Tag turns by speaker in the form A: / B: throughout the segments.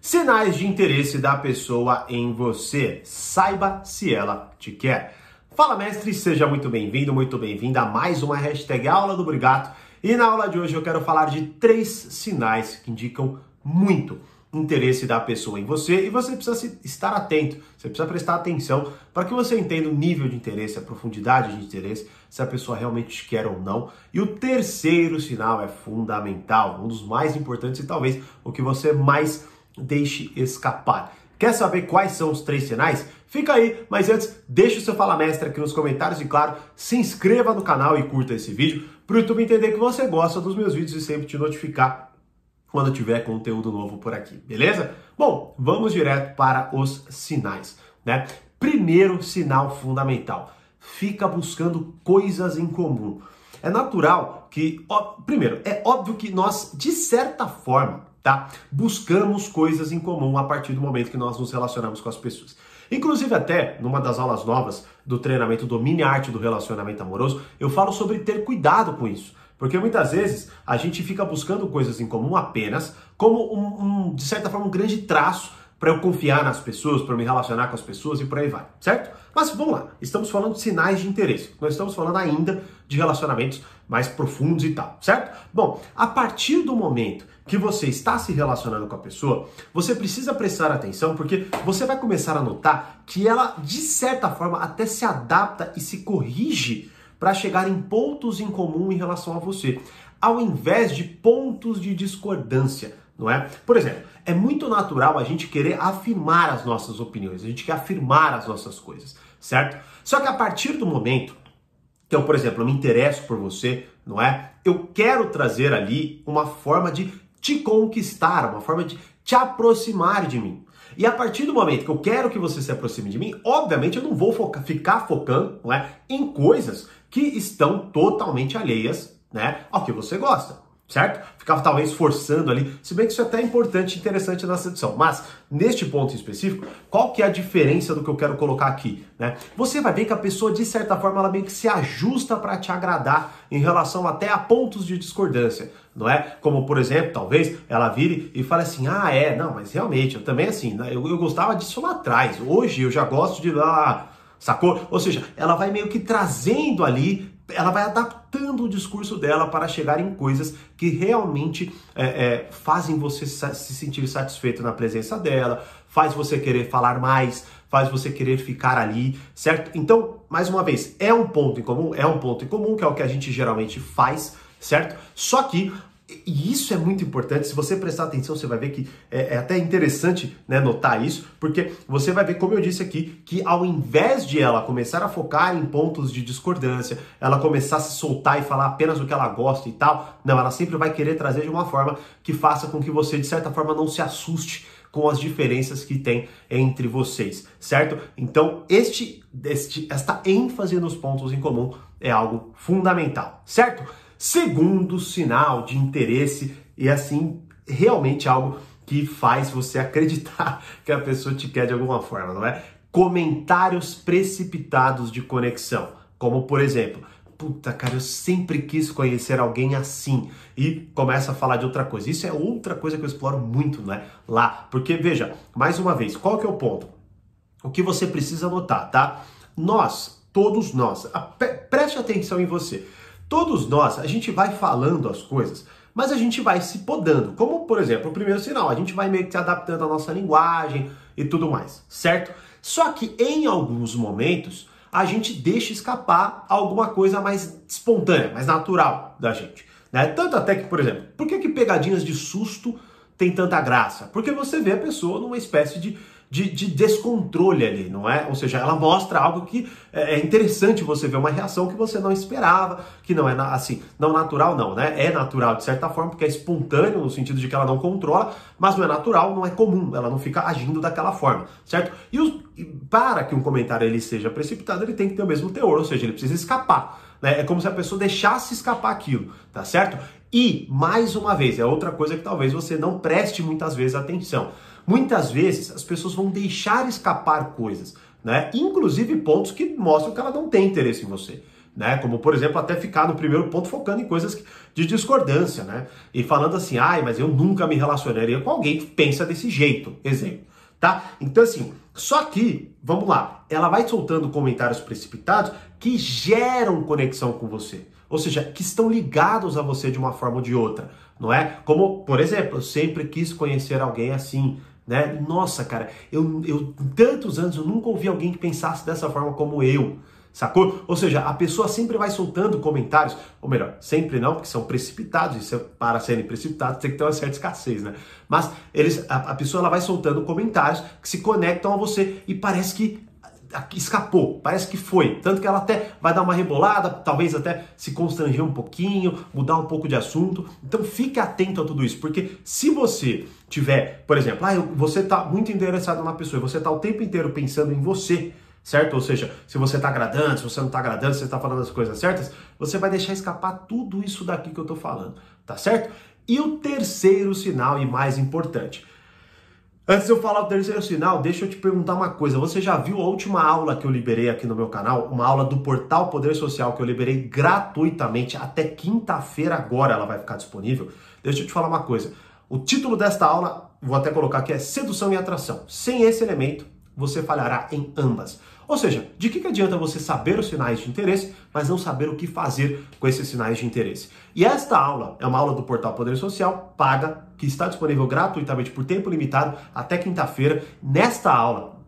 A: Sinais de interesse da pessoa em você. Saiba se ela te quer. Fala, mestre, seja muito bem-vindo, muito bem-vinda a mais uma hashtag Aula do Brigato. E na aula de hoje eu quero falar de três sinais que indicam muito interesse da pessoa em você e você precisa estar atento, você precisa prestar atenção para que você entenda o nível de interesse, a profundidade de interesse, se a pessoa realmente te quer ou não. E o terceiro sinal é fundamental, um dos mais importantes e talvez o que você mais deixe escapar. Quer saber quais são os três sinais? Fica aí, mas antes, deixa o seu Fala Mestre aqui nos comentários e, claro, se inscreva no canal e curta esse vídeo para o YouTube entender que você gosta dos meus vídeos e sempre te notificar quando tiver conteúdo novo por aqui, beleza? Bom, vamos direto para os sinais, né? Primeiro sinal fundamental: fica buscando coisas em comum. É natural que, ó, primeiro, é óbvio que nós, de certa forma, tá, buscamos coisas em comum a partir do momento que nós nos relacionamos com as pessoas. Inclusive, até numa das aulas novas do treinamento Domine a Arte do Relacionamento Amoroso, eu falo sobre ter cuidado com isso. Porque muitas vezes a gente fica buscando coisas em comum apenas como um, um de certa forma, um grande traço para eu confiar nas pessoas, para me relacionar com as pessoas e por aí vai, certo? Mas vamos lá, estamos falando de sinais de interesse. Nós estamos falando ainda de relacionamentos mais profundos e tal, certo? Bom, a partir do momento que você está se relacionando com a pessoa, você precisa prestar atenção porque você vai começar a notar que ela, de certa forma, até se adapta e se corrige para chegar em pontos em comum em relação a você, ao invés de pontos de discordância, não é? Por exemplo, é muito natural a gente querer afirmar as nossas opiniões, a gente quer afirmar as nossas coisas, certo? Só que a partir do momento eu, por exemplo, eu me interesso por você, não é? Eu quero trazer ali uma forma de te conquistar, uma forma de te aproximar de mim. E a partir do momento que eu quero que você se aproxime de mim, obviamente eu não vou focar, ficar focando não é, em coisas que estão totalmente alheias né, ao que você gosta certo? Ficava talvez forçando ali, se bem que isso é até importante e interessante na sedução. Mas, neste ponto específico, qual que é a diferença do que eu quero colocar aqui, né? Você vai ver que a pessoa, de certa forma, ela meio que se ajusta para te agradar em relação até a pontos de discordância, não é? Como, por exemplo, talvez ela vire e fale assim, ah, é, não, mas realmente, eu também assim, né? eu, eu gostava disso lá atrás, hoje eu já gosto de lá... Sacou? Ou seja, ela vai meio que trazendo ali ela vai adaptando o discurso dela para chegar em coisas que realmente é, é, fazem você se sentir satisfeito na presença dela, faz você querer falar mais, faz você querer ficar ali, certo? Então, mais uma vez, é um ponto em comum, é um ponto em comum, que é o que a gente geralmente faz, certo? Só que e isso é muito importante. Se você prestar atenção, você vai ver que é, é, até interessante né, notar isso, porque você vai ver, como eu disse aqui, que ao invés de ela começar a focar em pontos de discordância, ela começar a se soltar e falar apenas o que ela gosta e tal, não, ela sempre vai querer trazer de uma forma que faça com que você, de certa forma, não se assuste com as diferenças que tem entre vocês, certo? Então, este, este esta ênfase nos pontos em comum é algo fundamental, certo? Segundo sinal de interesse e assim realmente algo que faz você acreditar que a pessoa te quer de alguma forma, não é? Comentários precipitados de conexão, como por exemplo, puta cara, eu sempre quis conhecer alguém assim e começa a falar de outra coisa. Isso é outra coisa que eu exploro muito, não é? Lá, porque veja, mais uma vez, qual que é o ponto? O que você precisa notar, tá? Nós, todos nós, preste atenção em você. Todos nós, a gente vai falando as coisas, mas a gente vai se podando. Como, por exemplo, o primeiro sinal, a gente vai meio que se adaptando à nossa linguagem e tudo mais, certo? Só que em alguns momentos, a gente deixa escapar alguma coisa mais espontânea, mais natural da gente. Né? Tanto até que, por exemplo, por que, que pegadinhas de susto tem tanta graça? Porque você vê a pessoa numa espécie de de, de, descontrole ali, não é? Ou seja, ela mostra algo que é, é interessante você ver uma reação que você não esperava, que não é assim, não natural, não, né? É natural de certa forma, porque é espontâneo no sentido de que ela não controla, mas não é natural, não é comum, ela não fica agindo daquela forma, certo? E, os, para que um comentário ele seja precipitado, ele tem que ter o mesmo teor, ou seja, ele precisa escapar. Né? É como se a pessoa deixasse escapar aquilo, tá certo? E, mais uma vez, é outra coisa que talvez você não preste muitas vezes atenção. Muitas vezes as pessoas vão deixar escapar coisas, né? Inclusive pontos que mostram que ela não tem interesse em você. né? Como, por exemplo, até ficar no primeiro ponto focando em coisas de discordância, né? E falando assim, ai, mas eu nunca me relacionaria com alguém que pensa desse jeito, exemplo, tá? Então, assim, só que, vamos lá, ela vai soltando comentários precipitados que geram conexão com você. Ou seja, que estão ligados a você de uma forma ou de outra, não é? Como, por exemplo, eu sempre quis conhecer alguém assim, né? Nossa, cara, eu, eu tantos anos eu nunca ouvi alguém que pensasse dessa forma como eu. Sacou? Ou seja, a pessoa sempre vai soltando comentários, ou melhor, sempre não, porque são precipitados, e para serem precipitados tem que ter uma certa escassez, né? Mas eles, a, a pessoa ela vai soltando comentários que se conectam a você e parece que escapou, parece que foi. Tanto que ela até vai dar uma rebolada, talvez até se constranger um pouquinho, mudar um pouco de assunto. Então fique atento a tudo isso, porque se você tiver, por exemplo, ah, você está muito interessado numa pessoa e você está o tempo inteiro pensando em você, certo? Ou seja, se você está agradando, se você não está agradando, se você está falando as coisas certas, você vai deixar escapar tudo isso daqui que eu estou falando, tá certo? E o terceiro sinal e mais importante, Antes de eu falar o terceiro sinal, deixa eu te perguntar uma coisa. Você já viu a última aula que eu liberei aqui no meu canal? Uma aula do Portal Poder Social que eu liberei gratuitamente até quinta-feira agora ela vai ficar disponível. Deixa eu te falar uma coisa. O título desta aula, vou até colocar aqui, é Sedução e Atração. Sem esse elemento, você falhará em ambas. Ou seja, de que, que adianta você saber os sinais de interesse, mas não saber o que fazer com esses sinais de interesse? E esta aula é uma aula do Portal Poder Social, paga, que está disponível gratuitamente por tempo limitado até quinta-feira. Nesta aula,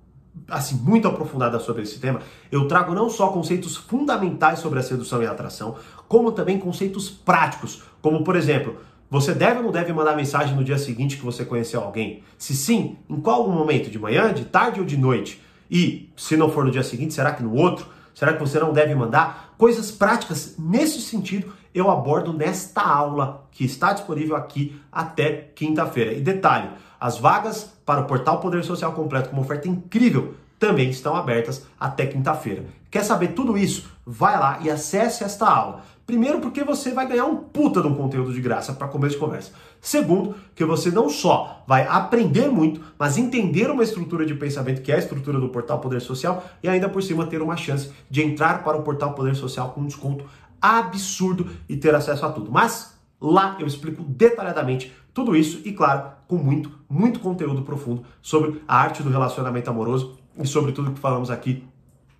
A: assim, muito aprofundada sobre esse tema, eu trago não só conceitos fundamentais sobre a sedução e a atração, como também conceitos práticos, como por exemplo, você deve ou não deve mandar mensagem no dia seguinte que você conheceu alguém? Se sim, em qual momento? De manhã, de tarde ou de noite? E se não for no dia seguinte, será que no outro? Será que você não deve mandar? Coisas práticas nesse sentido eu abordo nesta aula que está disponível aqui até quinta-feira. E detalhe, as vagas para o portal Poder Social Completo com uma oferta incrível também estão abertas até quinta-feira. Quer saber tudo isso? Vai lá e acesse esta aula. Primeiro, porque você vai ganhar um puta de um conteúdo de graça para começo de conversa. Segundo, que você não só vai aprender muito, mas entender uma estrutura de pensamento que é a estrutura do Portal Poder Social e ainda por cima ter uma chance de entrar para o Portal Poder Social com um desconto absurdo e ter acesso a tudo. Mas lá eu explico detalhadamente tudo isso e, claro, com muito, muito conteúdo profundo sobre a arte do relacionamento amoroso e sobre tudo que falamos aqui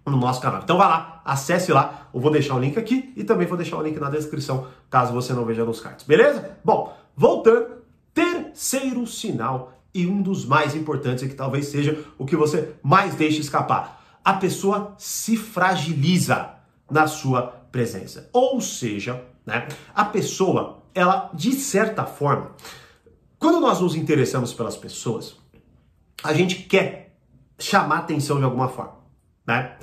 A: no nosso canal. Então vai lá, acesse lá, eu vou deixar o link aqui e também vou deixar o link na descrição, caso você não veja nos cards, beleza? Bom, voltando, terceiro sinal e um dos mais importantes e que talvez seja o que você mais deixa escapar. A pessoa se fragiliza na sua presença. Ou seja, né, a pessoa, ela de certa forma, quando nós nos interessamos pelas pessoas, a gente quer chamar atenção de alguma forma né?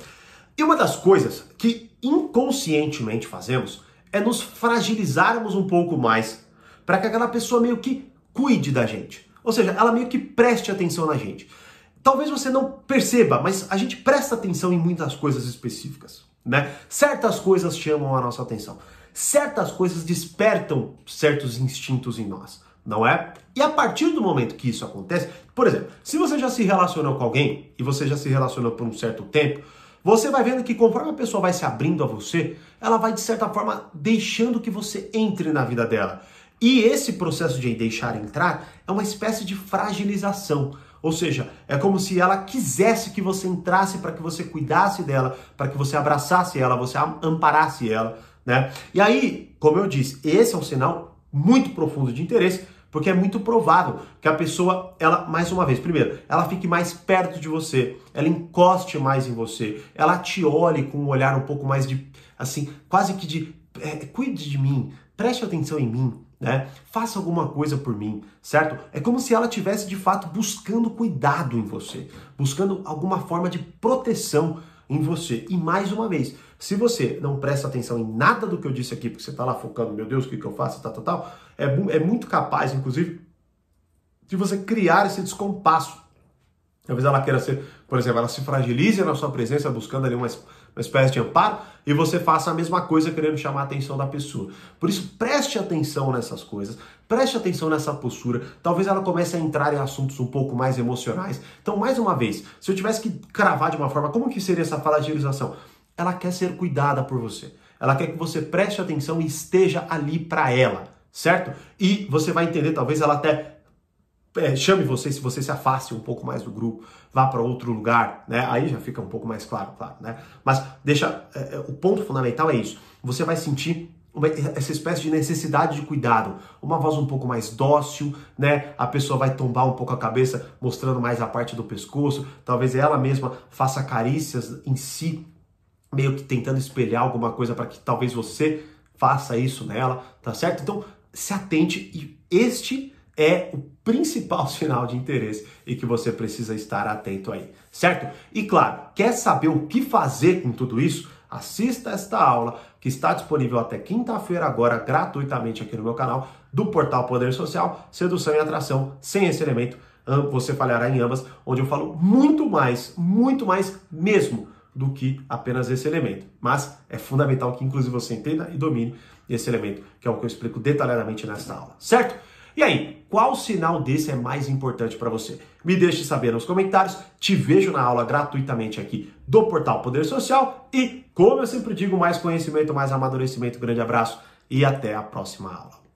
A: E uma das coisas que inconscientemente fazemos é nos fragilizarmos um pouco mais para que aquela pessoa meio que cuide da gente. Ou seja, ela meio que preste atenção na gente. Talvez você não perceba, mas a gente presta atenção em muitas coisas específicas, né? Certas coisas chamam a nossa atenção. Certas coisas despertam certos instintos em nós, não é? E a partir do momento que isso acontece, por exemplo, se você já se relacionou com alguém e você já se relacionou por um certo tempo, você vai vendo que conforme a pessoa vai se abrindo a você, ela vai de certa forma deixando que você entre na vida dela. E esse processo de deixar entrar é uma espécie de fragilização. Ou seja, é como se ela quisesse que você entrasse para que você cuidasse dela, para que você abraçasse ela, você amparasse ela, né? E aí, como eu disse, esse é um sinal muito profundo de interesse porque é muito provável que a pessoa, ela, mais uma vez, primeiro, ela fique mais perto de você, ela encoste mais em você, ela te olhe com um olhar um pouco mais de, assim, quase que de, é, cuide de mim, preste atenção em mim, né? Faça alguma coisa por mim, certo? É como se ela tivesse de fato buscando cuidado em você, buscando alguma forma de proteção em você. E mais uma vez, se você não presta atenção em nada do que eu disse aqui, porque você está lá focando, meu Deus, o que, que eu faço, tal, tal, tal, é, é muito capaz, inclusive, de você criar esse descompasso. Talvez ela queira ser, por exemplo, ela se fragilize na sua presença, buscando ali uma, uma espécie de amparo, e você faça a mesma coisa querendo chamar a atenção da pessoa. Por isso, preste atenção nessas coisas, preste atenção nessa postura. Talvez ela comece a entrar em assuntos um pouco mais emocionais. Então, mais uma vez, se eu tivesse que cravar de uma forma, como que seria essa fragilização? Ela quer ser cuidada por você. Ela quer que você preste atenção e esteja ali para ela, certo? E você vai entender, talvez ela até é, chame você se você se afaste um pouco mais do grupo, vá para outro lugar, né? Aí já fica um pouco mais claro, claro, né? Mas deixa, é, é o ponto fundamental é isso. Você vai sentir uma, essa espécie de necessidade de cuidado, uma voz um pouco mais dócil, né? A pessoa vai tombar um pouco a cabeça, mostrando mais a parte do pescoço. Talvez ela mesma faça carícias em si, meio que tentando espelhar alguma coisa para que talvez você faça isso nela, tá certo? Então, se atente e este é o principal sinal de interesse e que você precisa estar atento aí, certo? E claro, quer saber o que fazer com tudo isso? Assista esta aula que está disponível até quinta-feira agora gratuitamente aqui no meu canal do portal Poder Social, Sedução e Atração, sem esse elemento você falhará em ambas, onde eu falo muito mais, muito mais mesmo do que apenas esse elemento. Mas é fundamental que inclusive você entenda e domine esse elemento, que é o que eu explico detalhadamente nesta aula, certo? E aí, qual sinal desse é mais importante para você? Me deixe saber nos comentários. Te vejo na aula gratuitamente aqui do Portal Poder Social e, como eu sempre digo, mais conhecimento, mais amadurecimento. Grande abraço e até a próxima aula.